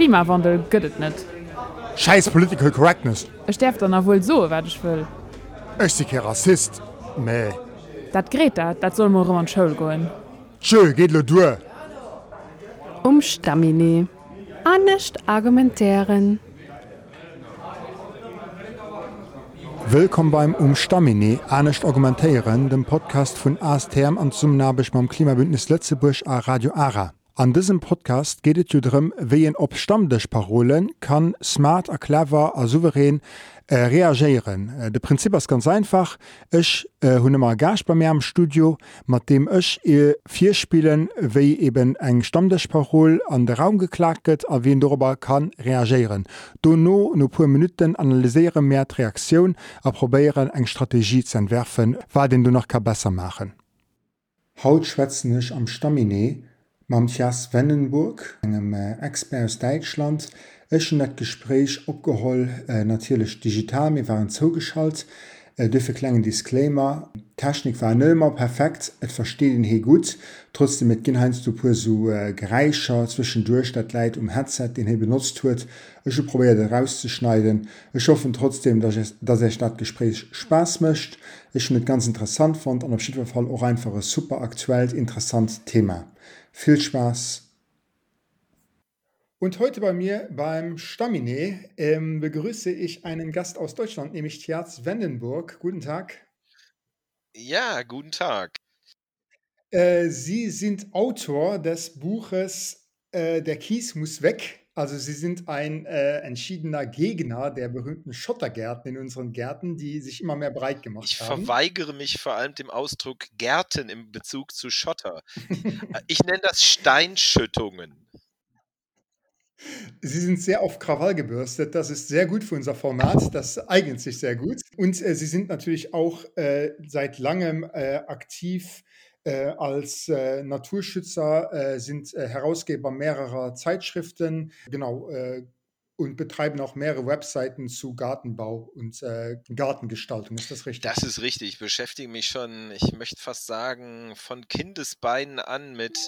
Klimawandel gëtt net. Scheiß Political Correctness. Es sterft dann wohl so wat ich will. Ich bin kein Rassist. Nee. Dat Greta, dat soll morgen an Schul goen. Tschö, geht lo durch. Um Stamine. Annecht argumentären. Willkommen beim Umstamine, Anecht Argumentéieren, dem Podcast vun ASTM an zum Nabech beim Klimabündnis Lettzebusch a Radio Ara. An diesem Podcast geht es darum, wie en op Stammdechparolen kann smart, clever, a souverän äh, reagieren. Äh, de Prinzip ist ganz einfach. Ich äh, hunne mal Gast bei mir am Studio, mit dem ich äh, vier Spielen, wie eben eng Stammdechparol an den Raum geklagt wird, a wen darüber kann reagieren. Do no no paar Minuten analysieren mehr die Reaktion, a probieren eng Strategie zu entwerfen, was den du noch kann besser machen. Haut schwätzen ich am Stamine, Matthias Wendenburg, engem äh, Expert aus Deutschland, Echen net Gespräch opgeholl äh, natürlich digital, mir waren zugeschaltet. Äh, dürfe klengen Disclaimer. Technik war nëmer perfekt, et versteht den he gut. Trotzdem mit Ginheinz du so äh, Gereicher zwischendurch dat Leiit um Headset, den he benutzt huet. Ich probiert rauszuschneiden. Ich hoffe trotzdem, dass, ich, er statt Gespräch Spaß mischt. Ich net ganz interessant fand an auf jeden Fall auch einfach ein super aktuell interessant Thema. Viel Spaß! Und heute bei mir beim Stamine ähm, begrüße ich einen Gast aus Deutschland, nämlich Tjaz Wendenburg. Guten Tag. Ja, guten Tag. Äh, Sie sind Autor des Buches äh, Der Kies muss weg. Also Sie sind ein äh, entschiedener Gegner der berühmten Schottergärten in unseren Gärten, die sich immer mehr breit gemacht Ich haben. verweigere mich vor allem dem Ausdruck Gärten im Bezug zu Schotter. ich nenne das Steinschüttungen. Sie sind sehr auf Krawall gebürstet. Das ist sehr gut für unser Format. Das eignet sich sehr gut. Und äh, Sie sind natürlich auch äh, seit langem äh, aktiv äh, als äh, Naturschützer, äh, sind äh, Herausgeber mehrerer Zeitschriften. Genau. Und betreiben auch mehrere Webseiten zu Gartenbau und äh, Gartengestaltung. Ist das richtig? Das ist richtig. Ich beschäftige mich schon, ich möchte fast sagen, von Kindesbeinen an mit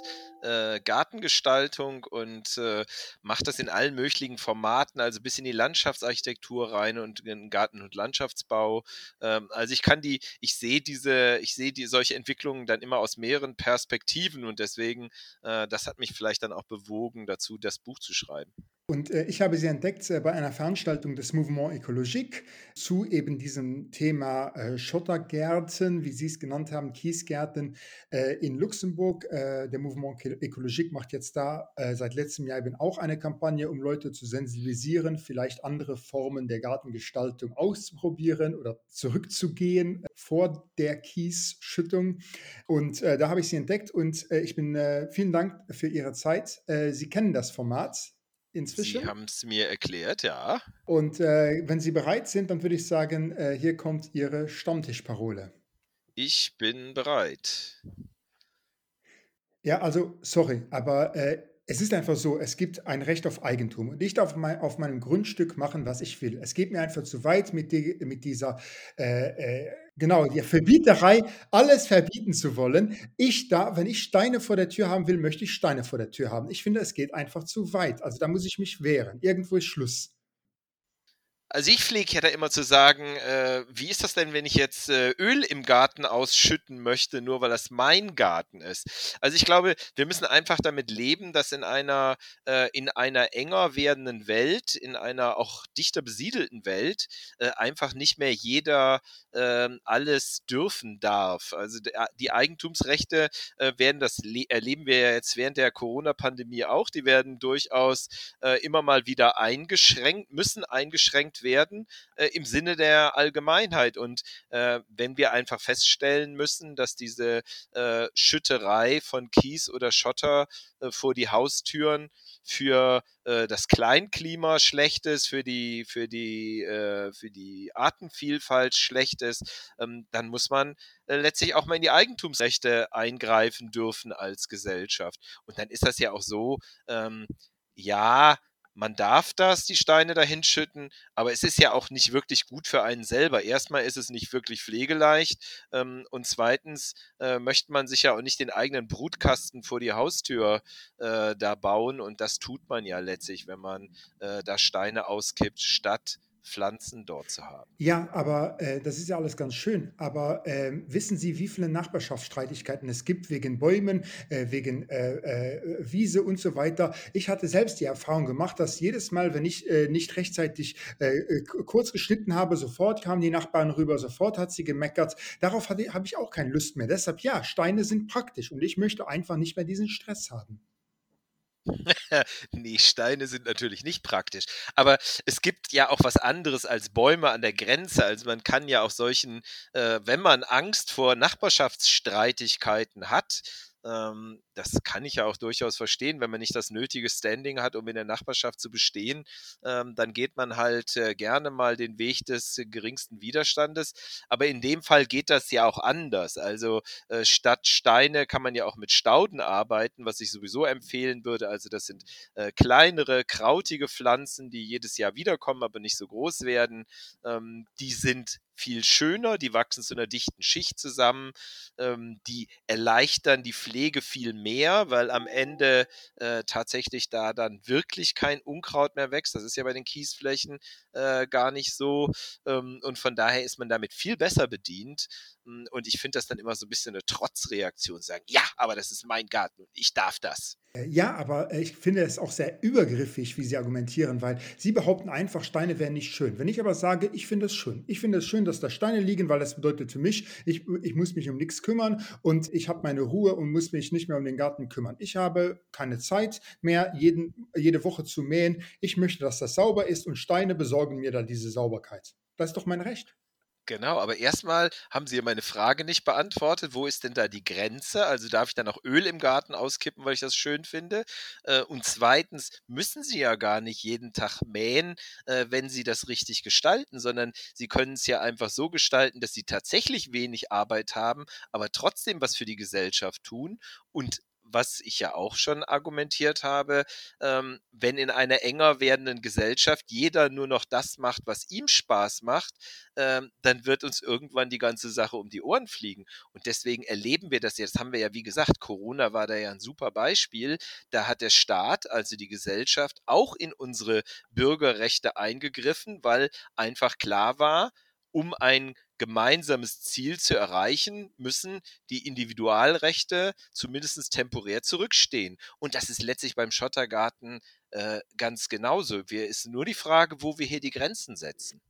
äh, Gartengestaltung und äh, mache das in allen möglichen Formaten, also bis in die Landschaftsarchitektur rein und in Garten- und Landschaftsbau. Ähm, also ich kann die, ich sehe diese, ich sehe die solche Entwicklungen dann immer aus mehreren Perspektiven und deswegen, äh, das hat mich vielleicht dann auch bewogen, dazu das Buch zu schreiben. Und äh, ich habe sie entdeckt äh, bei einer Veranstaltung des Mouvement Ecologique zu eben diesem Thema äh, Schottergärten, wie Sie es genannt haben, Kiesgärten äh, in Luxemburg. Äh, der Mouvement Ecologique macht jetzt da äh, seit letztem Jahr eben auch eine Kampagne, um Leute zu sensibilisieren, vielleicht andere Formen der Gartengestaltung auszuprobieren oder zurückzugehen vor der Kiesschüttung. Und da habe ich sie entdeckt und ich bin vielen Dank für Ihre Zeit. Sie kennen das Format inzwischen. Sie haben es mir erklärt, ja. Und äh, wenn Sie bereit sind, dann würde ich sagen, äh, hier kommt Ihre Stammtischparole. Ich bin bereit. Ja, also, sorry, aber äh, es ist einfach so, es gibt ein Recht auf Eigentum und ich darf mein, auf meinem Grundstück machen, was ich will. Es geht mir einfach zu weit mit, die, mit dieser, äh, äh, genau, die Verbieterei, alles verbieten zu wollen. Ich da, wenn ich Steine vor der Tür haben will, möchte ich Steine vor der Tür haben. Ich finde, es geht einfach zu weit. Also da muss ich mich wehren. Irgendwo ist Schluss. Also ich pflege ja da immer zu sagen, äh, wie ist das denn, wenn ich jetzt äh, Öl im Garten ausschütten möchte, nur weil das mein Garten ist? Also ich glaube, wir müssen einfach damit leben, dass in einer, äh, in einer enger werdenden Welt, in einer auch dichter besiedelten Welt, äh, einfach nicht mehr jeder ähm, alles dürfen darf. Also die Eigentumsrechte äh, werden das erleben wir ja jetzt während der Corona-Pandemie auch, die werden durchaus äh, immer mal wieder eingeschränkt, müssen eingeschränkt werden äh, im Sinne der Allgemeinheit. Und äh, wenn wir einfach feststellen müssen, dass diese äh, Schütterei von Kies oder Schotter äh, vor die Haustüren für äh, das Kleinklima schlecht ist, für die, für die, äh, für die Artenvielfalt schlecht ist, ähm, dann muss man letztlich auch mal in die Eigentumsrechte eingreifen dürfen als Gesellschaft. Und dann ist das ja auch so, ähm, ja, man darf das, die Steine dahin schütten, aber es ist ja auch nicht wirklich gut für einen selber. Erstmal ist es nicht wirklich pflegeleicht ähm, und zweitens äh, möchte man sich ja auch nicht den eigenen Brutkasten vor die Haustür äh, da bauen und das tut man ja letztlich, wenn man äh, da Steine auskippt, statt Pflanzen dort zu haben. Ja, aber äh, das ist ja alles ganz schön. Aber äh, wissen Sie, wie viele Nachbarschaftsstreitigkeiten es gibt wegen Bäumen, äh, wegen äh, äh, Wiese und so weiter? Ich hatte selbst die Erfahrung gemacht, dass jedes Mal, wenn ich äh, nicht rechtzeitig kurz geschnitten habe, sofort kamen die Nachbarn rüber, sofort hat sie gemeckert. Darauf habe ich auch keine Lust mehr. Deshalb ja, Steine sind praktisch und ich möchte einfach nicht mehr diesen Stress haben. nee, Steine sind natürlich nicht praktisch. Aber es gibt ja auch was anderes als Bäume an der Grenze. Also man kann ja auch solchen, äh, wenn man Angst vor Nachbarschaftsstreitigkeiten hat, ähm, das kann ich ja auch durchaus verstehen, wenn man nicht das nötige Standing hat, um in der Nachbarschaft zu bestehen, ähm, dann geht man halt äh, gerne mal den Weg des äh, geringsten Widerstandes. Aber in dem Fall geht das ja auch anders. Also äh, statt Steine kann man ja auch mit Stauden arbeiten, was ich sowieso empfehlen würde. Also das sind äh, kleinere, krautige Pflanzen, die jedes Jahr wiederkommen, aber nicht so groß werden. Ähm, die sind viel schöner, die wachsen zu einer dichten Schicht zusammen, ähm, die erleichtern die Pflege viel mehr, weil am Ende äh, tatsächlich da dann wirklich kein Unkraut mehr wächst. Das ist ja bei den Kiesflächen äh, gar nicht so. Ähm, und von daher ist man damit viel besser bedient. Und ich finde das dann immer so ein bisschen eine Trotzreaktion, sagen, ja, aber das ist mein Garten und ich darf das. Äh, ja, aber ich finde es auch sehr übergriffig, wie Sie argumentieren, weil Sie behaupten einfach, Steine wären nicht schön. Wenn ich aber sage, ich finde es schön. Ich finde es schön, dass da Steine liegen, weil das bedeutet für mich, ich, ich muss mich um nichts kümmern und ich habe meine Ruhe und muss mich nicht mehr um den Garten kümmern. Ich habe keine Zeit mehr, jeden, jede Woche zu mähen. Ich möchte, dass das sauber ist und Steine besorgen mir da diese Sauberkeit. Das ist doch mein Recht. Genau, aber erstmal haben Sie ja meine Frage nicht beantwortet. Wo ist denn da die Grenze? Also darf ich dann auch Öl im Garten auskippen, weil ich das schön finde? Äh, und zweitens müssen Sie ja gar nicht jeden Tag mähen, äh, wenn Sie das richtig gestalten, sondern Sie können es ja einfach so gestalten, dass Sie tatsächlich wenig Arbeit haben, aber trotzdem was für die Gesellschaft tun und was ich ja auch schon argumentiert habe, ähm, wenn in einer enger werdenden Gesellschaft jeder nur noch das macht, was ihm Spaß macht, ähm, dann wird uns irgendwann die ganze Sache um die Ohren fliegen. Und deswegen erleben wir das jetzt, haben wir ja wie gesagt, Corona war da ja ein super Beispiel. Da hat der Staat, also die Gesellschaft, auch in unsere Bürgerrechte eingegriffen, weil einfach klar war, um ein gemeinsames Ziel zu erreichen, müssen die Individualrechte zumindest temporär zurückstehen. Und das ist letztlich beim Schottergarten äh, ganz genauso. Wir ist nur die Frage, wo wir hier die Grenzen setzen.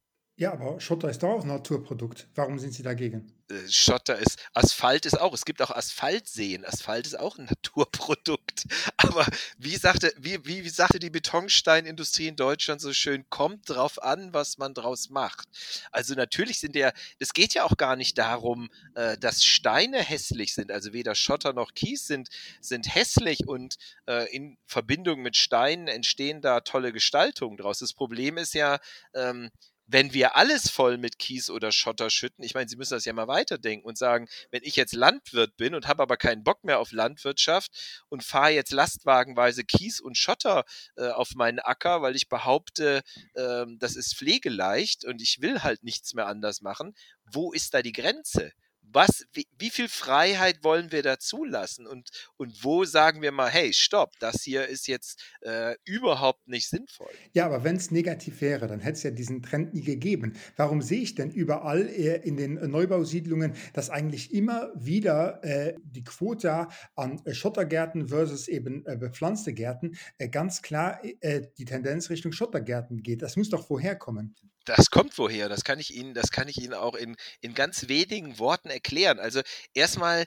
Ja, aber Schotter ist doch auch ein Naturprodukt. Warum sind Sie dagegen? Äh, Schotter ist, Asphalt ist auch, es gibt auch Asphaltseen. Asphalt ist auch ein Naturprodukt. Aber wie sagte, wie, wie, wie sagte die Betonsteinindustrie in Deutschland so schön, kommt drauf an, was man draus macht. Also natürlich sind ja, es geht ja auch gar nicht darum, äh, dass Steine hässlich sind. Also weder Schotter noch Kies sind, sind hässlich und äh, in Verbindung mit Steinen entstehen da tolle Gestaltungen draus. Das Problem ist ja, ähm, wenn wir alles voll mit Kies oder Schotter schütten, ich meine, Sie müssen das ja mal weiterdenken und sagen, wenn ich jetzt Landwirt bin und habe aber keinen Bock mehr auf Landwirtschaft und fahre jetzt lastwagenweise Kies und Schotter äh, auf meinen Acker, weil ich behaupte, äh, das ist pflegeleicht und ich will halt nichts mehr anders machen, wo ist da die Grenze? Was, wie, wie, viel Freiheit wollen wir da zulassen und, und wo sagen wir mal, hey, stopp, das hier ist jetzt äh, überhaupt nicht sinnvoll. Ja, aber wenn es negativ wäre, dann hätte es ja diesen Trend nie gegeben. Warum sehe ich denn überall äh, in den Neubausiedlungen, dass eigentlich immer wieder äh, die Quote an äh, Schottergärten versus eben äh, bepflanzte Gärten äh, ganz klar die Tendenz Richtung Schottergärten geht? Das muss doch woher kommen. Das kommt woher, das kann ich Ihnen, das kann ich Ihnen auch in, in ganz wenigen Worten erklären. Also erstmal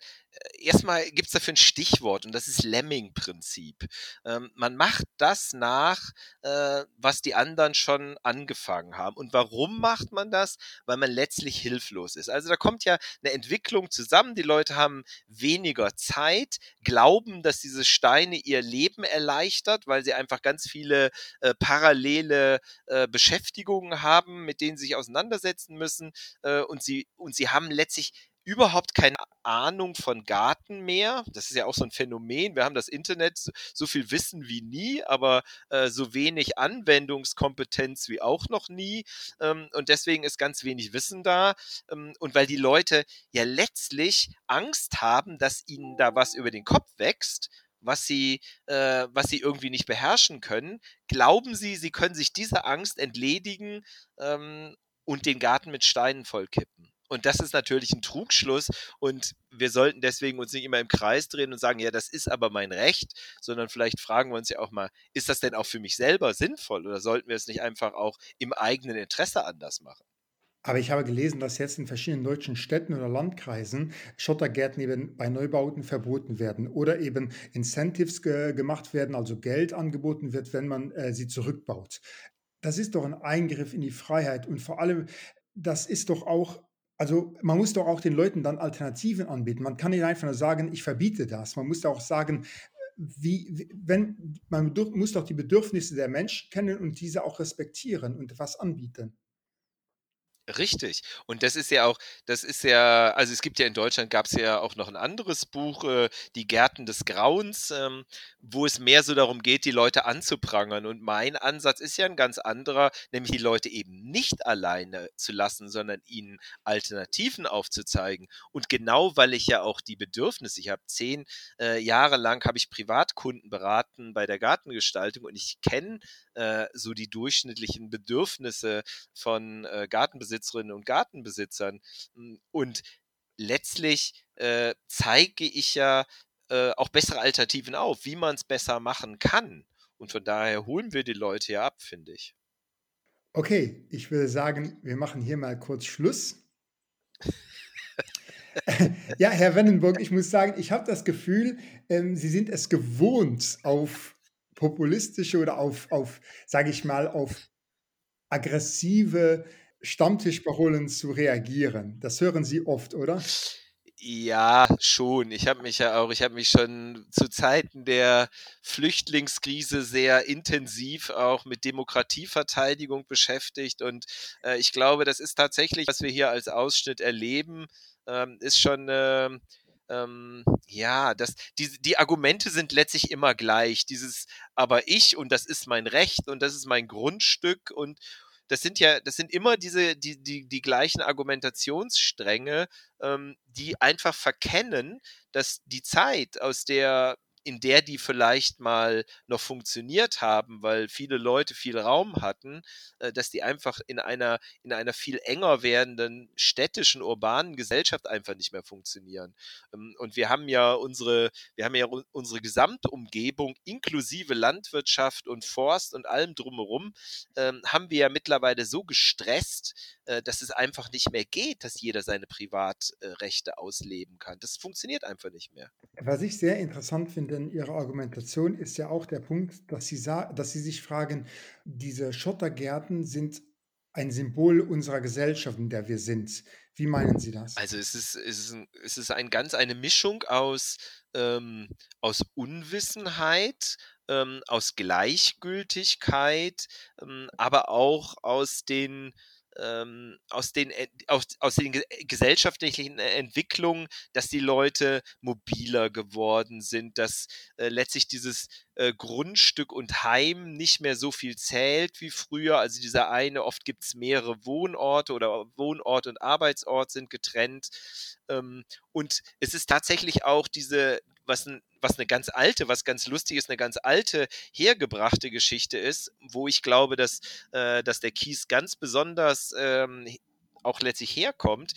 erstmal gibt es dafür ein Stichwort und das ist Lemming-Prinzip. Ähm, man macht das nach, äh, was die anderen schon angefangen haben. Und warum macht man das? Weil man letztlich hilflos ist. Also da kommt ja eine Entwicklung zusammen. Die Leute haben weniger Zeit, glauben, dass diese Steine ihr Leben erleichtert, weil sie einfach ganz viele äh, parallele äh, Beschäftigungen haben, mit denen sie sich auseinandersetzen müssen. Äh, und, sie, und sie haben letztlich überhaupt keine Ahnung von Garten mehr. Das ist ja auch so ein Phänomen. Wir haben das Internet, so viel Wissen wie nie, aber äh, so wenig Anwendungskompetenz wie auch noch nie. Ähm, und deswegen ist ganz wenig Wissen da. Ähm, und weil die Leute ja letztlich Angst haben, dass ihnen da was über den Kopf wächst, was sie, äh, was sie irgendwie nicht beherrschen können, glauben sie, sie können sich dieser Angst entledigen ähm, und den Garten mit Steinen vollkippen. Und das ist natürlich ein Trugschluss und wir sollten deswegen uns nicht immer im Kreis drehen und sagen, ja, das ist aber mein Recht, sondern vielleicht fragen wir uns ja auch mal, ist das denn auch für mich selber sinnvoll oder sollten wir es nicht einfach auch im eigenen Interesse anders machen? Aber ich habe gelesen, dass jetzt in verschiedenen deutschen Städten oder Landkreisen Schottergärten eben bei Neubauten verboten werden oder eben Incentives ge gemacht werden, also Geld angeboten wird, wenn man äh, sie zurückbaut. Das ist doch ein Eingriff in die Freiheit und vor allem, das ist doch auch also man muss doch auch den Leuten dann Alternativen anbieten. Man kann nicht einfach nur sagen, ich verbiete das. Man muss auch sagen, wie, wenn, man muss doch die Bedürfnisse der Menschen kennen und diese auch respektieren und was anbieten. Richtig. Und das ist ja auch, das ist ja, also es gibt ja in Deutschland gab es ja auch noch ein anderes Buch, äh, Die Gärten des Grauens, ähm, wo es mehr so darum geht, die Leute anzuprangern. Und mein Ansatz ist ja ein ganz anderer, nämlich die Leute eben nicht alleine zu lassen, sondern ihnen Alternativen aufzuzeigen. Und genau weil ich ja auch die Bedürfnisse, ich habe zehn äh, Jahre lang habe ich Privatkunden beraten bei der Gartengestaltung und ich kenne äh, so die durchschnittlichen Bedürfnisse von äh, Gartenbesitzerinnen und Gartenbesitzern. Hm, und letztlich äh, zeige ich ja äh, auch bessere Alternativen auf, wie man es besser machen kann. Und von daher holen wir die Leute ja ab, finde ich. Okay, ich würde sagen, wir machen hier mal kurz Schluss. ja, Herr Wennenburg, ich muss sagen, ich habe das Gefühl, ähm, Sie sind es gewohnt, auf populistische oder auf, auf sage ich mal, auf aggressive Stammtischparolen zu reagieren. Das hören Sie oft, oder? Ja, schon. Ich habe mich ja auch, ich habe mich schon zu Zeiten der Flüchtlingskrise sehr intensiv auch mit Demokratieverteidigung beschäftigt und äh, ich glaube, das ist tatsächlich, was wir hier als Ausschnitt erleben, ähm, ist schon äh, ähm, ja, das, die, die Argumente sind letztlich immer gleich. Dieses, aber ich und das ist mein Recht und das ist mein Grundstück und das sind ja, das sind immer diese, die, die, die gleichen Argumentationsstränge, ähm, die einfach verkennen, dass die Zeit, aus der in der die vielleicht mal noch funktioniert haben, weil viele Leute viel Raum hatten, äh, dass die einfach in einer, in einer viel enger werdenden städtischen, urbanen Gesellschaft einfach nicht mehr funktionieren. Ähm, und wir haben ja unsere, wir haben ja unsere gesamte Umgebung inklusive Landwirtschaft und Forst und allem drumherum, ähm, haben wir ja mittlerweile so gestresst, äh, dass es einfach nicht mehr geht, dass jeder seine Privatrechte ausleben kann. Das funktioniert einfach nicht mehr. Was ich sehr interessant finde in Ihrer Argumentation, ist ja auch der Punkt, dass Sie, dass Sie sich fragen, diese Schottergärten sind ein Symbol unserer Gesellschaft, in der wir sind. Wie meinen Sie das? Also es ist, es ist, es ist ein ganz eine Mischung aus, ähm, aus Unwissenheit, ähm, aus Gleichgültigkeit, ähm, aber auch aus den ähm, aus den, aus, aus den gesellschaftlichen äh, Entwicklungen, dass die Leute mobiler geworden sind, dass äh, letztlich dieses äh, Grundstück und Heim nicht mehr so viel zählt wie früher. Also dieser eine, oft gibt es mehrere Wohnorte oder Wohnort und Arbeitsort sind getrennt. Ähm, und es ist tatsächlich auch diese, was ein was eine ganz alte, was ganz lustig ist, eine ganz alte, hergebrachte Geschichte ist, wo ich glaube, dass, äh, dass der Kies ganz besonders ähm, auch letztlich herkommt.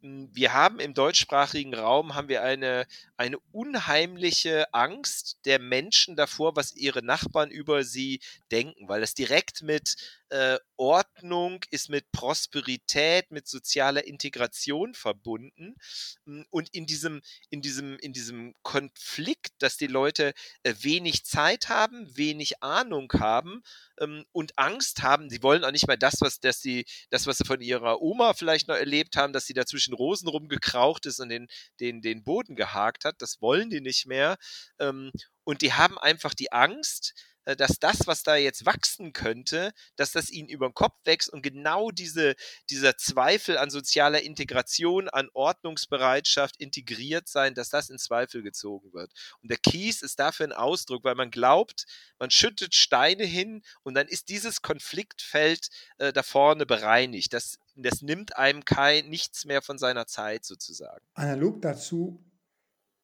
Hm, wir haben im deutschsprachigen Raum haben wir eine, eine unheimliche Angst der Menschen davor, was ihre Nachbarn über sie denken, weil das direkt mit äh, Ordnung ist mit Prosperität, mit sozialer Integration verbunden. Hm, und in diesem, in diesem, in diesem Konflikt, dass die Leute äh, wenig Zeit haben, wenig Ahnung haben ähm, und Angst haben, sie wollen auch nicht mal das, was, dass die, das, was sie von ihrer Oma vielleicht noch erlebt haben, dass sie da zwischen Rosen rumgekraucht ist und den, den, den Boden gehakt hat, das wollen die nicht mehr. Ähm, und die haben einfach die Angst, dass das, was da jetzt wachsen könnte, dass das ihnen über den Kopf wächst und genau diese, dieser Zweifel an sozialer Integration, an Ordnungsbereitschaft, integriert sein, dass das in Zweifel gezogen wird. Und der Kies ist dafür ein Ausdruck, weil man glaubt, man schüttet Steine hin und dann ist dieses Konfliktfeld äh, da vorne bereinigt. Das, das nimmt einem kein, nichts mehr von seiner Zeit sozusagen. Analog dazu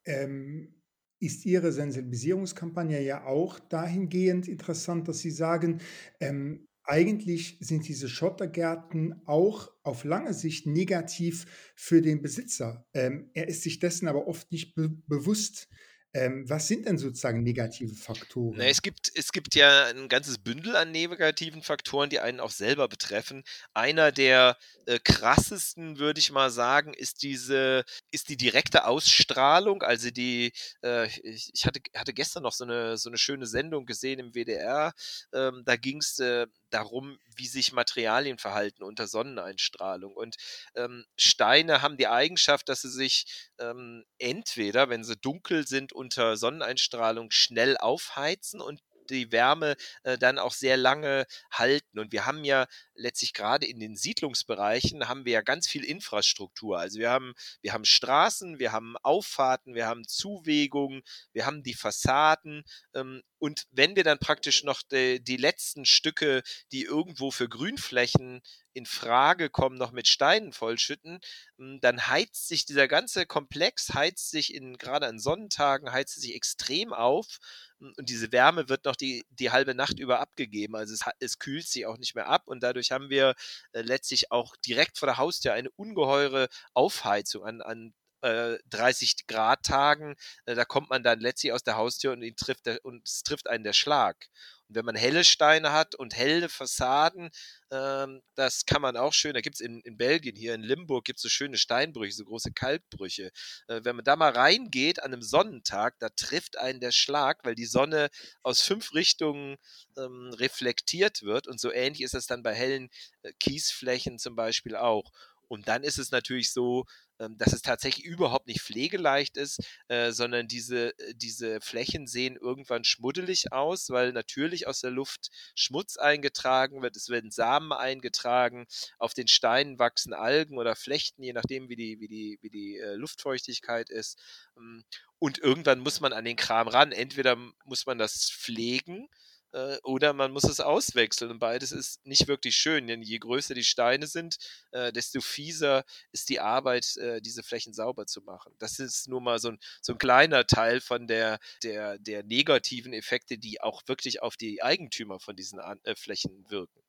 ähm, ist Ihre Sensibilisierungskampagne ja auch dahingehend interessant, dass Sie sagen, ähm, eigentlich sind diese Schottergärten auch auf lange Sicht negativ für den Besitzer. Ähm, er ist sich dessen aber oft nicht be bewusst. Ähm, was sind denn sozusagen negative Faktoren? Na, es, gibt, es gibt ja ein ganzes Bündel an negativen Faktoren, die einen auch selber betreffen. Einer der äh, krassesten, würde ich mal sagen, ist diese, ist die direkte Ausstrahlung. Also die, äh, ich, ich hatte, hatte gestern noch so eine, so eine schöne Sendung gesehen im WDR. Ähm, da ging es äh, darum, wie sich Materialien verhalten unter Sonneneinstrahlung. Und ähm, Steine haben die Eigenschaft, dass sie sich ähm, entweder, wenn sie dunkel sind, unter Sonneneinstrahlung schnell aufheizen und die Wärme äh, dann auch sehr lange halten. Und wir haben ja letztlich gerade in den Siedlungsbereichen haben wir ja ganz viel Infrastruktur. Also wir haben, wir haben Straßen, wir haben Auffahrten, wir haben Zuwegungen, wir haben die Fassaden. Ähm, und wenn wir dann praktisch noch die, die letzten Stücke, die irgendwo für Grünflächen in Frage kommen, noch mit Steinen vollschütten, hm, dann heizt sich dieser ganze Komplex, heizt sich in, gerade an Sonnentagen, heizt sich extrem auf hm, und diese Wärme wird noch die, die halbe Nacht über abgegeben. Also es, es kühlt sich auch nicht mehr ab und dadurch haben wir äh, letztlich auch direkt vor der Haustür eine ungeheure Aufheizung an, an 30 äh, Grad Tagen, äh, da kommt man dann letztlich aus der Haustür und ihn trifft der, und es trifft einen der Schlag. Und wenn man helle Steine hat und helle Fassaden, ähm, das kann man auch schön, da gibt es in, in Belgien, hier in Limburg, gibt es so schöne Steinbrüche, so große Kalkbrüche. Äh, wenn man da mal reingeht an einem Sonnentag, da trifft einen der Schlag, weil die Sonne aus fünf Richtungen ähm, reflektiert wird. Und so ähnlich ist es dann bei hellen äh, Kiesflächen zum Beispiel auch. Und dann ist es natürlich so, dass es tatsächlich überhaupt nicht pflegeleicht ist, äh, sondern diese, äh, diese Flächen sehen irgendwann schmuddelig aus, weil natürlich aus der Luft Schmutz eingetragen wird, es werden Samen eingetragen, auf den Steinen wachsen Algen oder Flechten, je nachdem, wie die, wie die, wie die äh, Luftfeuchtigkeit ist. Ähm, und irgendwann muss man an den Kram ran. Entweder muss man das pflegen, äh, oder man muss es auswechseln. Und beides ist nicht wirklich schön, denn je größer die Steine sind, äh, desto fieser ist die Arbeit, äh, diese Flächen sauber zu machen. Das ist nur mal so ein, so ein kleiner Teil von der, der, der negativen Effekte, die auch wirklich auf die Eigentümer von diesen An äh, Flächen wirken.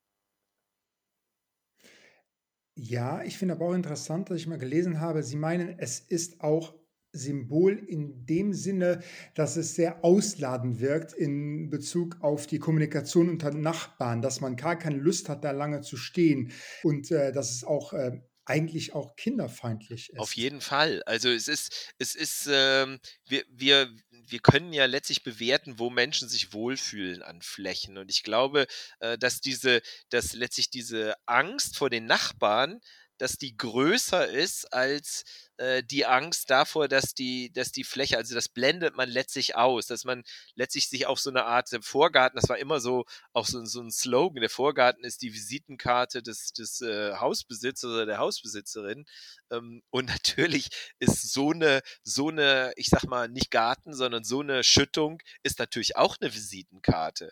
Ja, ich finde aber auch interessant, dass ich mal gelesen habe, Sie meinen, es ist auch Symbol in dem Sinne, dass es sehr ausladend wirkt in Bezug auf die Kommunikation unter Nachbarn, dass man gar keine Lust hat, da lange zu stehen und äh, dass es auch äh, eigentlich auch kinderfeindlich ist. Auf jeden Fall. Also es ist, es ist, ähm, wir, wir, wir können ja letztlich bewerten, wo Menschen sich wohlfühlen an Flächen. Und ich glaube, äh, dass diese, dass letztlich diese Angst vor den Nachbarn, dass die größer ist als äh, die Angst davor, dass die, dass die Fläche, also das blendet man letztlich aus, dass man letztlich sich auf so eine Art Vorgarten, das war immer so auch so, so ein Slogan, der Vorgarten ist die Visitenkarte des, des äh, Hausbesitzers oder der Hausbesitzerin. Ähm, und natürlich ist so eine, so eine, ich sag mal, nicht Garten, sondern so eine Schüttung ist natürlich auch eine Visitenkarte.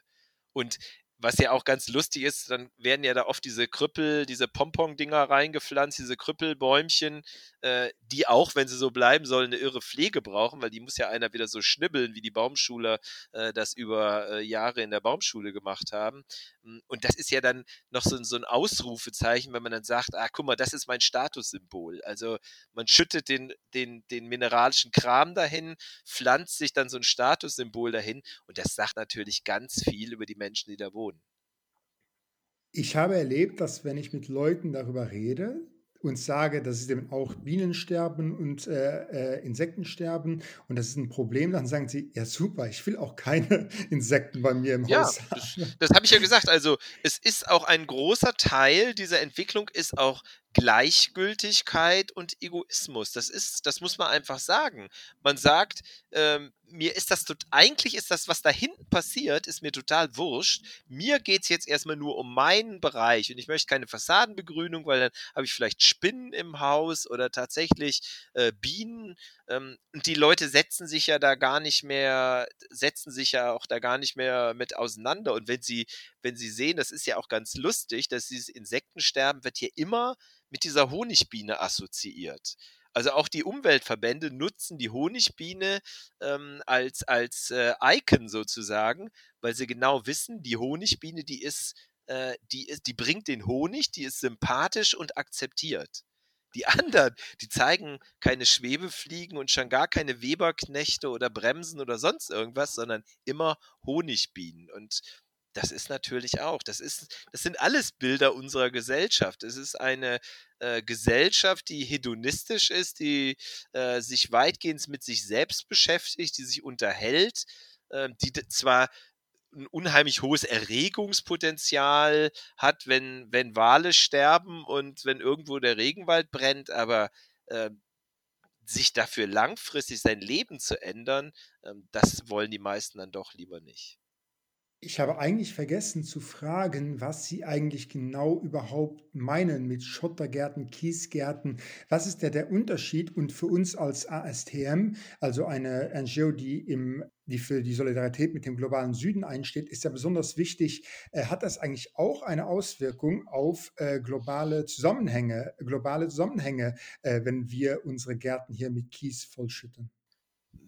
Und was ja auch ganz lustig ist, dann werden ja da oft diese Krüppel, diese Pompon-Dinger reingepflanzt, diese Krüppelbäumchen, äh, die auch, wenn sie so bleiben sollen, eine irre Pflege brauchen, weil die muss ja einer wieder so schnibbeln, wie die Baumschuler äh, das über äh, Jahre in der Baumschule gemacht haben. Hm, und das ist ja dann noch so, so, ein Ausrufezeichen, wenn man dann sagt, ah, guck mal, das ist mein Statussymbol. Also man schüttet den, den, den mineralischen Kram dahin, pflanzt sich dann so ein Statussymbol dahin und das sagt natürlich ganz viel über die Menschen, die da wohnen. Ich habe erlebt, dass wenn ich mit Leuten darüber rede, und sage, dass es eben auch Bienensterben und äh, äh, Insektensterben und das ist ein Problem, dann sagen sie, ja super, ich will auch keine Insekten bei mir im ja, Haus haben. Das, das habe ich ja gesagt. Also es ist auch ein großer Teil dieser Entwicklung ist auch Gleichgültigkeit und Egoismus. Das ist, das muss man einfach sagen. Man sagt, ähm, mir ist das eigentlich ist das, was da hinten passiert, ist mir total wurscht. Mir geht es jetzt erstmal nur um meinen Bereich und ich möchte keine Fassadenbegrünung, weil dann habe ich vielleicht Spinnen im Haus oder tatsächlich äh, Bienen. Ähm, und die Leute setzen sich ja da gar nicht mehr, setzen sich ja auch da gar nicht mehr mit auseinander. Und wenn sie, wenn sie sehen, das ist ja auch ganz lustig, dass dieses Insektensterben wird hier immer mit dieser Honigbiene assoziiert. Also auch die Umweltverbände nutzen die Honigbiene ähm, als, als äh, Icon sozusagen, weil sie genau wissen, die Honigbiene, die ist, äh, die ist, die bringt den Honig, die ist sympathisch und akzeptiert. Die anderen, die zeigen keine Schwebefliegen und schon gar keine Weberknechte oder Bremsen oder sonst irgendwas, sondern immer Honigbienen. Und das ist natürlich auch, das ist, das sind alles Bilder unserer Gesellschaft. Es ist eine äh, Gesellschaft, die hedonistisch ist, die äh, sich weitgehend mit sich selbst beschäftigt, die sich unterhält, äh, die zwar ein unheimlich hohes Erregungspotenzial hat, wenn, wenn Wale sterben und wenn irgendwo der Regenwald brennt, aber äh, sich dafür langfristig sein Leben zu ändern, äh, das wollen die meisten dann doch lieber nicht. Ich habe eigentlich vergessen zu fragen, was Sie eigentlich genau überhaupt meinen mit Schottergärten, Kiesgärten. Was ist der, der Unterschied? Und für uns als ASTM, also eine NGO, die, im, die für die Solidarität mit dem globalen Süden einsteht, ist ja besonders wichtig. Äh, hat das eigentlich auch eine Auswirkung auf äh, globale Zusammenhänge, globale Zusammenhänge, äh, wenn wir unsere Gärten hier mit Kies vollschütten?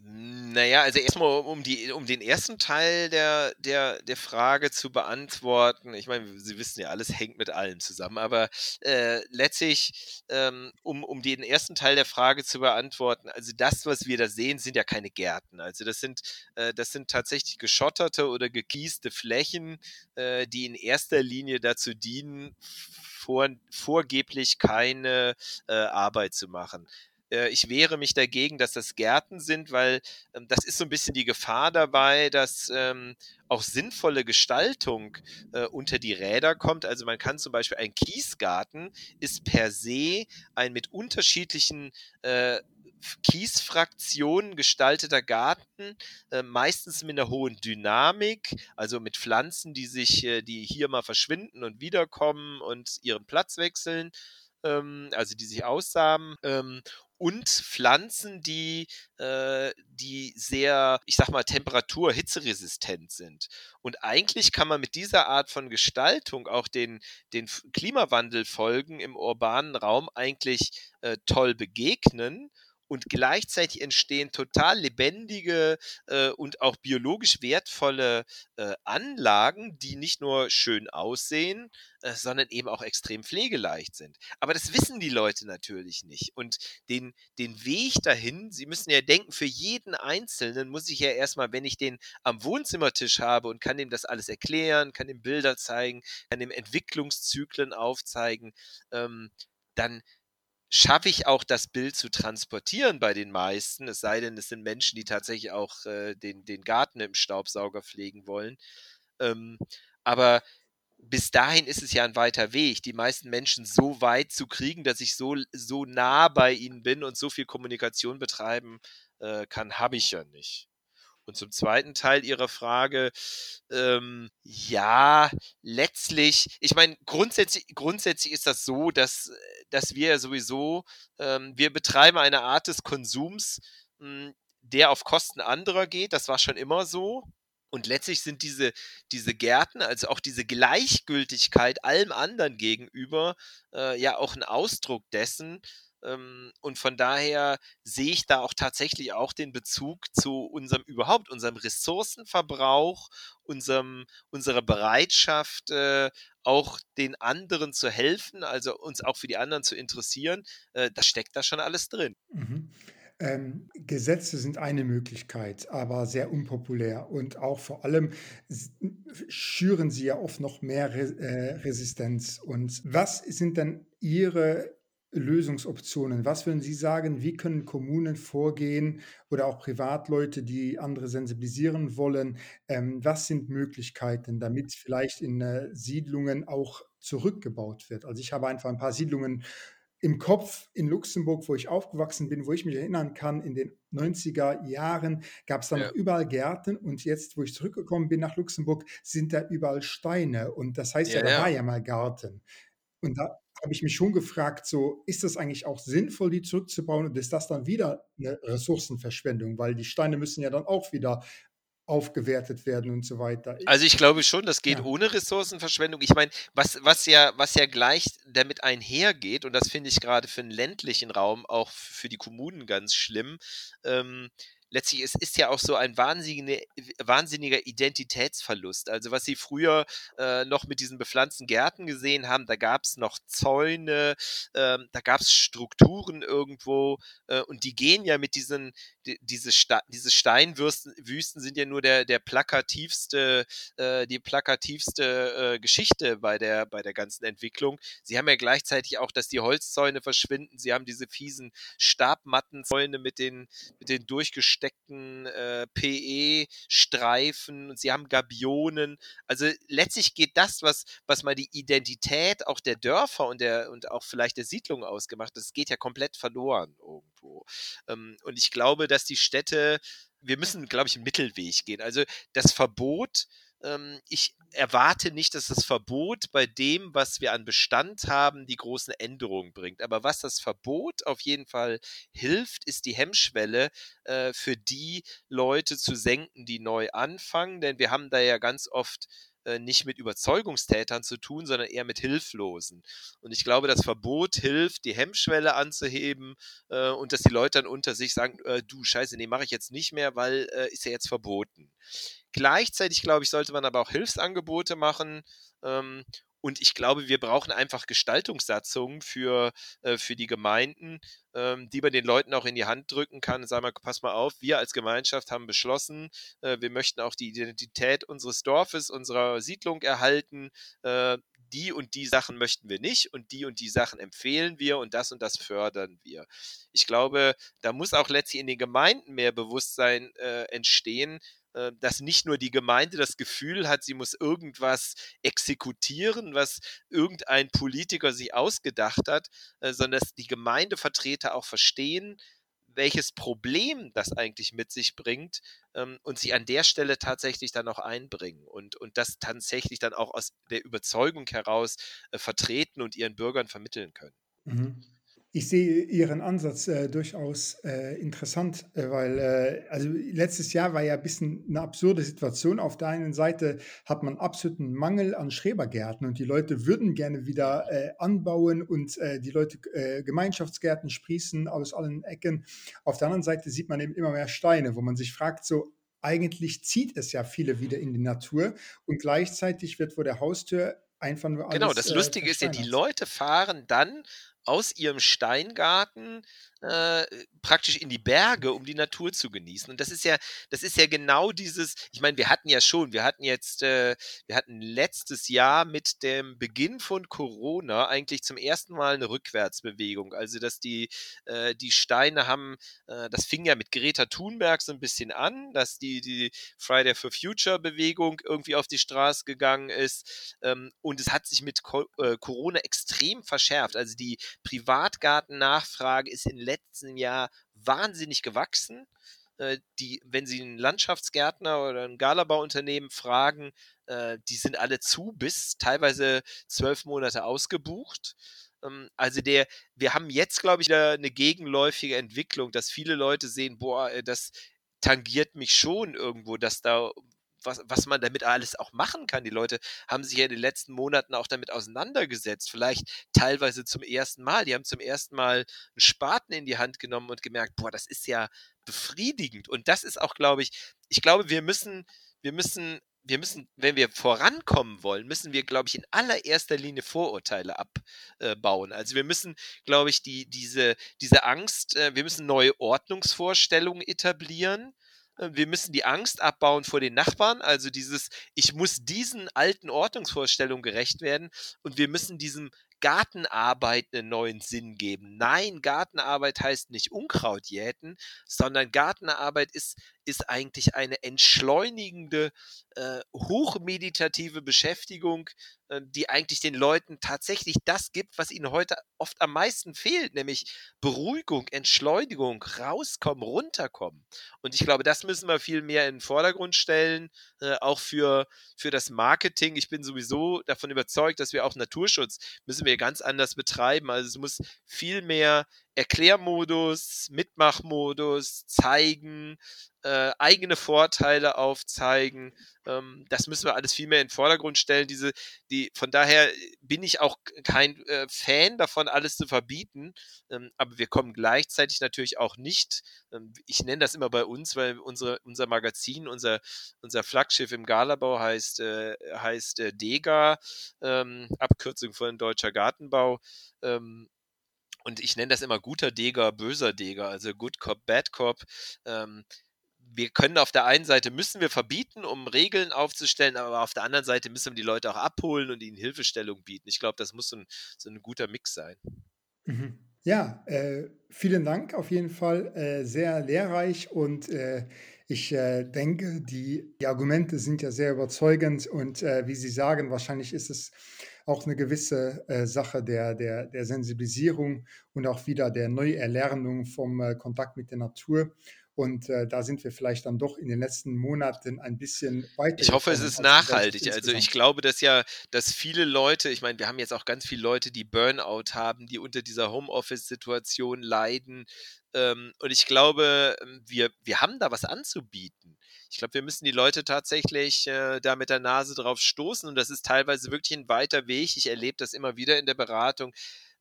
Naja, also erstmal um die um den ersten Teil der der der Frage zu beantworten. Ich meine, Sie wissen ja, alles hängt mit allem zusammen, aber, äh, letztlich, ähm, um um den ersten Teil der Frage zu beantworten, also das, was wir da sehen, sind ja keine Gärten. Also das sind äh, das sind tatsächlich geschotterte oder gekieste Flächen, äh, die in erster Linie dazu dienen, vor vorgeblich keine, äh, Arbeit zu machen. Äh, ich wehre mich dagegen, dass das Gärten sind, weil ähm, das ist so ein bisschen die Gefahr dabei, dass ähm, auch sinnvolle Gestaltung äh, unter die Räder kommt. Also man kann zum Beispiel ein Kiesgarten ist per se ein mit unterschiedlichen äh, Kiesfraktionen gestalteter Garten, äh, meistens mit einer hohen Dynamik, also mit Pflanzen, die sich, äh, die hier mal verschwinden und wiederkommen und ihren Platz wechseln ähm, also die sich aussamen. Ähm, und Pflanzen, die, äh, die sehr, ich sag mal, temperatur-, hitzeresistent sind. Und eigentlich kann man mit dieser Art von Gestaltung auch den, den Klimawandelfolgen im urbanen Raum eigentlich äh, toll begegnen und gleichzeitig entstehen total lebendige äh, und auch biologisch wertvolle äh, Anlagen, die nicht nur schön aussehen, äh, sondern eben auch extrem pflegeleicht sind. Aber das wissen die Leute natürlich nicht. Und den, den Weg dahin, sie müssen ja denken, für jeden Einzelnen muss ich ja erstmal, wenn ich den am Wohnzimmertisch habe und kann ihm das alles erklären, kann ihm Bilder zeigen, kann ihm Entwicklungszyklen aufzeigen, ähm, dann schaffe ich auch das Bild zu transportieren bei den meisten, es sei denn, es sind Menschen, die tatsächlich auch äh, den, den Garten im Staubsauger pflegen wollen. Ähm, aber bis dahin ist es ja ein weiter Weg, die meisten Menschen so weit zu kriegen, dass ich so, so nah bei ihnen bin und so viel Kommunikation betreiben äh, kann, habe ich ja nicht. Und zum zweiten Teil Ihrer Frage, ähm, ja, letztlich, ich meine, grundsätzlich, grundsätzlich ist das so, dass, dass wir sowieso, ähm, wir betreiben eine Art des Konsums, mh, hm, der auf Kosten anderer geht. Das war schon immer so. Und letztlich sind diese, diese Gärten, also auch diese Gleichgültigkeit allem anderen gegenüber, äh, ja auch ein Ausdruck dessen, und von daher sehe ich da auch tatsächlich auch den Bezug zu unserem überhaupt, unserem Ressourcenverbrauch, unserem, unserer Bereitschaft, äh, auch den anderen zu helfen, also uns auch für die anderen zu interessieren. Äh, das steckt da schon alles drin. Mhm. Ähm, Gesetze sind eine Möglichkeit, aber sehr unpopulär und auch vor allem schüren sie ja oft noch mehr Re äh, Resistenz. Und was sind denn Ihre Lösungsoptionen? Was würden Sie sagen, wie können Kommunen vorgehen oder auch Privatleute, die andere sensibilisieren wollen? Ähm, was sind Möglichkeiten, damit vielleicht in äh, Siedlungen auch zurückgebaut wird? Also ich habe einfach ein paar Siedlungen im Kopf in Luxemburg, wo ich aufgewachsen bin, wo ich mich erinnern kann, in den 90er Jahren gab es da Ja. noch überall Gärten und jetzt, wo ich zurückgekommen bin nach Luxemburg, sind da überall Steine und das heißt ja, Ja, da ja. war ja mal Garten. Und da habe ich mich schon gefragt, so ist das eigentlich auch sinnvoll, die zurückzubauen und ist das dann wieder eine Ressourcenverschwendung, weil die Steine müssen ja dann auch wieder aufgewertet werden und so weiter. Also ich glaube schon, das geht Ja. ohne Ressourcenverschwendung. Ich meine, was, was, ja, was ja gleich damit einhergeht, und das finde ich gerade für den ländlichen Raum, auch für die Kommunen ganz schlimm, ähm, letztlich, es ist ja auch so ein wahnsinniger, wahnsinniger Identitätsverlust. Also was sie früher äh, noch mit diesen bepflanzten Gärten gesehen haben, da gab es noch Zäune, ähm, da gab es Strukturen irgendwo äh, und die gehen ja mit diesen, die, diese, Sta diese Steinwüsten Wüsten sind ja nur der, der plakativste, äh, die plakativste äh, Geschichte bei der, bei der ganzen Entwicklung. Sie haben ja gleichzeitig auch, dass die Holzzäune verschwinden, sie haben diese fiesen Stabmattenzäune mit den, mit den durchgesteckten äh, PE-Streifen und sie haben Gabionen. Also letztlich geht das, was, was mal die Identität auch der Dörfer und der und auch vielleicht der Siedlung ausgemacht hat, das geht ja komplett verloren irgendwo. Ähm, und ich glaube, dass die Städte, wir müssen, glaube ich, einen Mittelweg gehen. Also das Verbot, ich erwarte nicht, dass das Verbot bei dem, was wir an Bestand haben, die großen Änderungen bringt. Aber was das Verbot auf jeden Fall hilft, ist die Hemmschwelle äh, für die Leute zu senken, die neu anfangen. Denn wir haben da ja ganz oft äh, nicht mit Überzeugungstätern zu tun, sondern eher mit Hilflosen. Und ich glaube, das Verbot hilft, die Hemmschwelle anzuheben äh, und dass die Leute dann unter sich sagen, äh, du Scheiße, nee, mache ich jetzt nicht mehr, weil äh, ist ja jetzt verboten. Gleichzeitig, glaube ich, sollte man aber auch Hilfsangebote machen. Ähm, und ich glaube, wir brauchen einfach Gestaltungssatzungen für, äh, für die Gemeinden, ähm, die man den Leuten auch in die Hand drücken kann sagen mal, pass mal auf, wir als Gemeinschaft haben beschlossen, äh, wir möchten auch die Identität unseres Dorfes, unserer Siedlung erhalten. Äh, die und die Sachen möchten wir nicht und die und die Sachen empfehlen wir und das und das fördern wir. Ich glaube, da muss auch letztlich in den Gemeinden mehr Bewusstsein äh, entstehen, dass nicht nur die Gemeinde das Gefühl hat, sie muss irgendwas exekutieren, was irgendein Politiker sich ausgedacht hat, äh, sondern dass die Gemeindevertreter auch verstehen, welches Problem das eigentlich mit sich bringt ähm, und sie an der Stelle tatsächlich dann auch einbringen und, und das tatsächlich dann auch aus der Überzeugung heraus äh, vertreten und ihren Bürgern vermitteln können. Mhm. Ich sehe Ihren Ansatz äh, durchaus äh, interessant, äh, weil äh, also letztes Jahr war ja ein bisschen eine absurde Situation. Auf der einen Seite hat man absoluten Mangel an Schrebergärten und die Leute würden gerne wieder äh, anbauen und äh, die Leute Gemeinschaftsgärten sprießen aus allen Ecken. Auf der anderen Seite sieht man eben immer mehr Steine, wo man sich fragt, so eigentlich zieht es ja viele wieder in die Natur und gleichzeitig wird vor der Haustür einfach nur alles. Genau, das Lustige ist ja, die. Leute fahren dann aus ihrem Steingarten äh, praktisch in die Berge, um die Natur zu genießen. Und das ist ja, das ist ja genau dieses, ich meine, wir hatten ja schon, wir hatten jetzt, äh, wir hatten letztes Jahr mit dem Beginn von Corona eigentlich zum ersten Mal eine Rückwärtsbewegung. Also, dass die, äh, die Steine haben, äh, das fing ja mit Greta Thunberg so ein bisschen an, dass die, die Friday for Future Bewegung irgendwie auf die Straße gegangen ist. Ähm, und es hat sich mit Co äh, Corona extrem verschärft. Also die Privatgartennachfrage ist im letzten Jahr wahnsinnig gewachsen. Äh, die, wenn Sie einen Landschaftsgärtner oder ein Galabauunternehmen fragen, äh, die sind alle zu, bis teilweise zwölf Monate ausgebucht. Ähm, also der, wir haben jetzt, glaube ich, eine gegenläufige Entwicklung, dass viele Leute sehen, boah, äh, das tangiert mich schon irgendwo, dass da was, was man damit alles auch machen kann. Die Leute haben sich ja in den letzten Monaten auch damit auseinandergesetzt, vielleicht teilweise zum ersten Mal. Die haben zum ersten Mal einen Spaten in die Hand genommen und gemerkt, boah, das ist ja befriedigend. Und das ist auch, glaube ich, ich glaube, wir müssen, wir müssen, wir müssen, wenn wir vorankommen wollen, müssen wir, glaube ich, in allererster Linie Vorurteile abbauen. Also wir müssen, glaube ich, die, diese, diese Angst, äh, wir müssen neue Ordnungsvorstellungen etablieren wir müssen die Angst abbauen vor den Nachbarn, also dieses, ich muss diesen alten Ordnungsvorstellungen gerecht werden und wir müssen diesem Gartenarbeit einen neuen Sinn geben. Nein, Gartenarbeit heißt nicht Unkraut jäten, sondern Gartenarbeit ist, ist eigentlich eine entschleunigende, äh, hochmeditative Beschäftigung, äh, die eigentlich den Leuten tatsächlich das gibt, was ihnen heute oft am meisten fehlt, nämlich Beruhigung, Entschleunigung, rauskommen, runterkommen. Und ich glaube, das müssen wir viel mehr in den Vordergrund stellen, äh, auch für, für das Marketing. Ich bin sowieso davon überzeugt, dass wir auch Naturschutz müssen wir ganz anders betreiben. Also es muss viel mehr Erklärmodus, Mitmachmodus zeigen, äh, eigene Vorteile aufzeigen. Ähm, das müssen wir alles viel mehr in den Vordergrund stellen. Diese, die, von daher bin ich auch kein äh, Fan davon, alles zu verbieten. Ähm, aber wir kommen gleichzeitig natürlich auch nicht. Ähm, ich nenne das immer bei uns, weil unsere, unser Magazin, unser, unser Flaggschiff im Galabau heißt, äh, heißt äh, Dega, ähm, Abkürzung von Deutscher Gartenbau. Und ich nenne das immer guter Deger, böser Deger, also Good Cop, Bad Cop. Ähm, wir können auf der einen Seite müssen wir verbieten, um Regeln aufzustellen, aber auf der anderen Seite müssen wir die Leute auch abholen und ihnen Hilfestellung bieten. Ich glaube, das muss so ein, so ein guter Mix sein. Mhm. Ja, äh, vielen Dank auf jeden Fall. Äh, sehr lehrreich und äh, ich äh, denke, die, die Argumente sind ja sehr überzeugend und äh, wie Sie sagen, wahrscheinlich ist es auch eine gewisse äh, Sache der, der, der Sensibilisierung und auch wieder der Neuerlernung vom äh, Kontakt mit der Natur. Und äh, da sind wir vielleicht dann doch in den letzten Monaten ein bisschen weiter. Ich hoffe, es ist nachhaltig. Also ich glaube, dass ja, dass viele Leute, ich meine, wir haben jetzt auch ganz viele Leute, die Burnout haben, die unter dieser Homeoffice-Situation leiden. Ähm, und ich glaube, ähm, wir, wir haben da was anzubieten. Ich glaube, wir müssen die Leute tatsächlich äh, da mit der Nase drauf stoßen und das ist teilweise wirklich ein weiter Weg. Ich erlebe das immer wieder in der Beratung.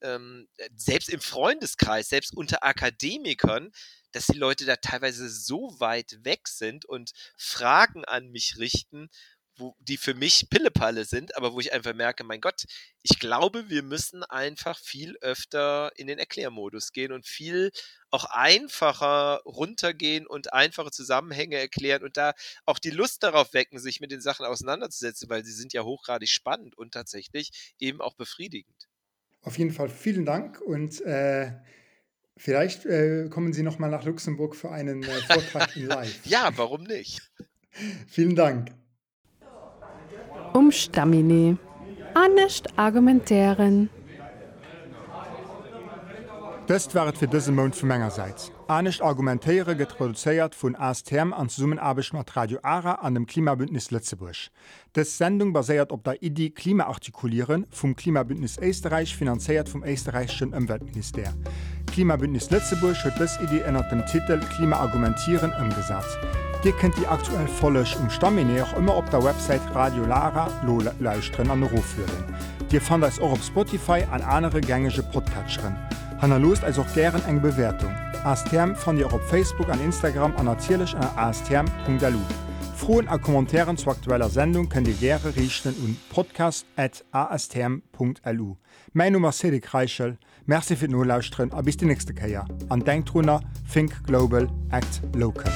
Ähm, selbst im Freundeskreis, selbst unter Akademikern, dass die Leute da teilweise so weit weg sind und Fragen an mich richten, wo, die für mich Pillepalle sind, aber wo ich einfach merke, mein Gott, ich glaube, wir müssen einfach viel öfter in den Erklärmodus gehen und viel auch einfacher runtergehen und einfache Zusammenhänge erklären und da auch die Lust darauf wecken, sich mit den Sachen auseinanderzusetzen, weil sie sind ja hochgradig spannend und tatsächlich eben auch befriedigend. Auf jeden Fall vielen Dank und äh, vielleicht äh, kommen Sie noch mal nach Luxemburg für einen äh, Vortrag in Live. ja, warum nicht? vielen Dank um Stamine. Annecht argumentéieren. Dëst wart fir dëse Mound vu Mengegerseits. Anecht argumentéiere get produzéiert vun ASTM an Summenabeg mat Radio Ara an dem Klimabündnis Lettzebusch. Des Sendung baséiert op der Idee Klimaartikulieren vum Klimabündnis Eisterreich finanzéiert vum Eisterreichschen Ömweltminister. Klimabündnis Lettzebusch huet bes Idee ënner dem Titel „Klimaargumentieren ëmgesat. Dir kennt die aktuell vollech um Stamine auch immer op der Website Radio Lara Lole Leiusren an Roflöden. Dir fand als auch op Spotify an andere gängige Podcatcherin. Hanna lost als auch gern eng Bewertung. ASTM fand ihr auch op Facebook an Instagram an natürlich an astm.lu. Frohen a Kommentaren zu aktueller Sendung könnt ihr gerne richten und podcast@astm.lu. Mein Nummer Cedric Reichel, Merci für nur Lausren, a bis die nächste Käier. An Denkrunner, Think Global, Act Local.